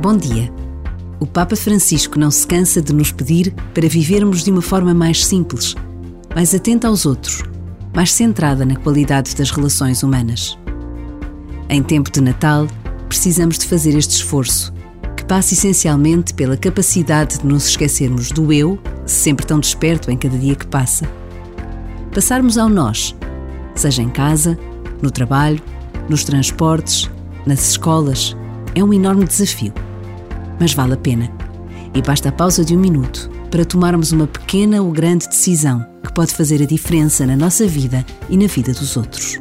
Bom dia. O Papa Francisco não se cansa de nos pedir para vivermos de uma forma mais simples, mais atenta aos outros, mais centrada na qualidade das relações humanas. Em tempo de Natal, precisamos de fazer este esforço, que passa essencialmente pela capacidade de nos esquecermos do eu, sempre tão desperto em cada dia que passa. Passarmos ao nós, seja em casa, no trabalho, nos transportes, nas escolas, é um enorme desafio mas vale a pena. E basta a pausa de um minuto para tomarmos uma pequena ou grande decisão que pode fazer a diferença na nossa vida e na vida dos outros.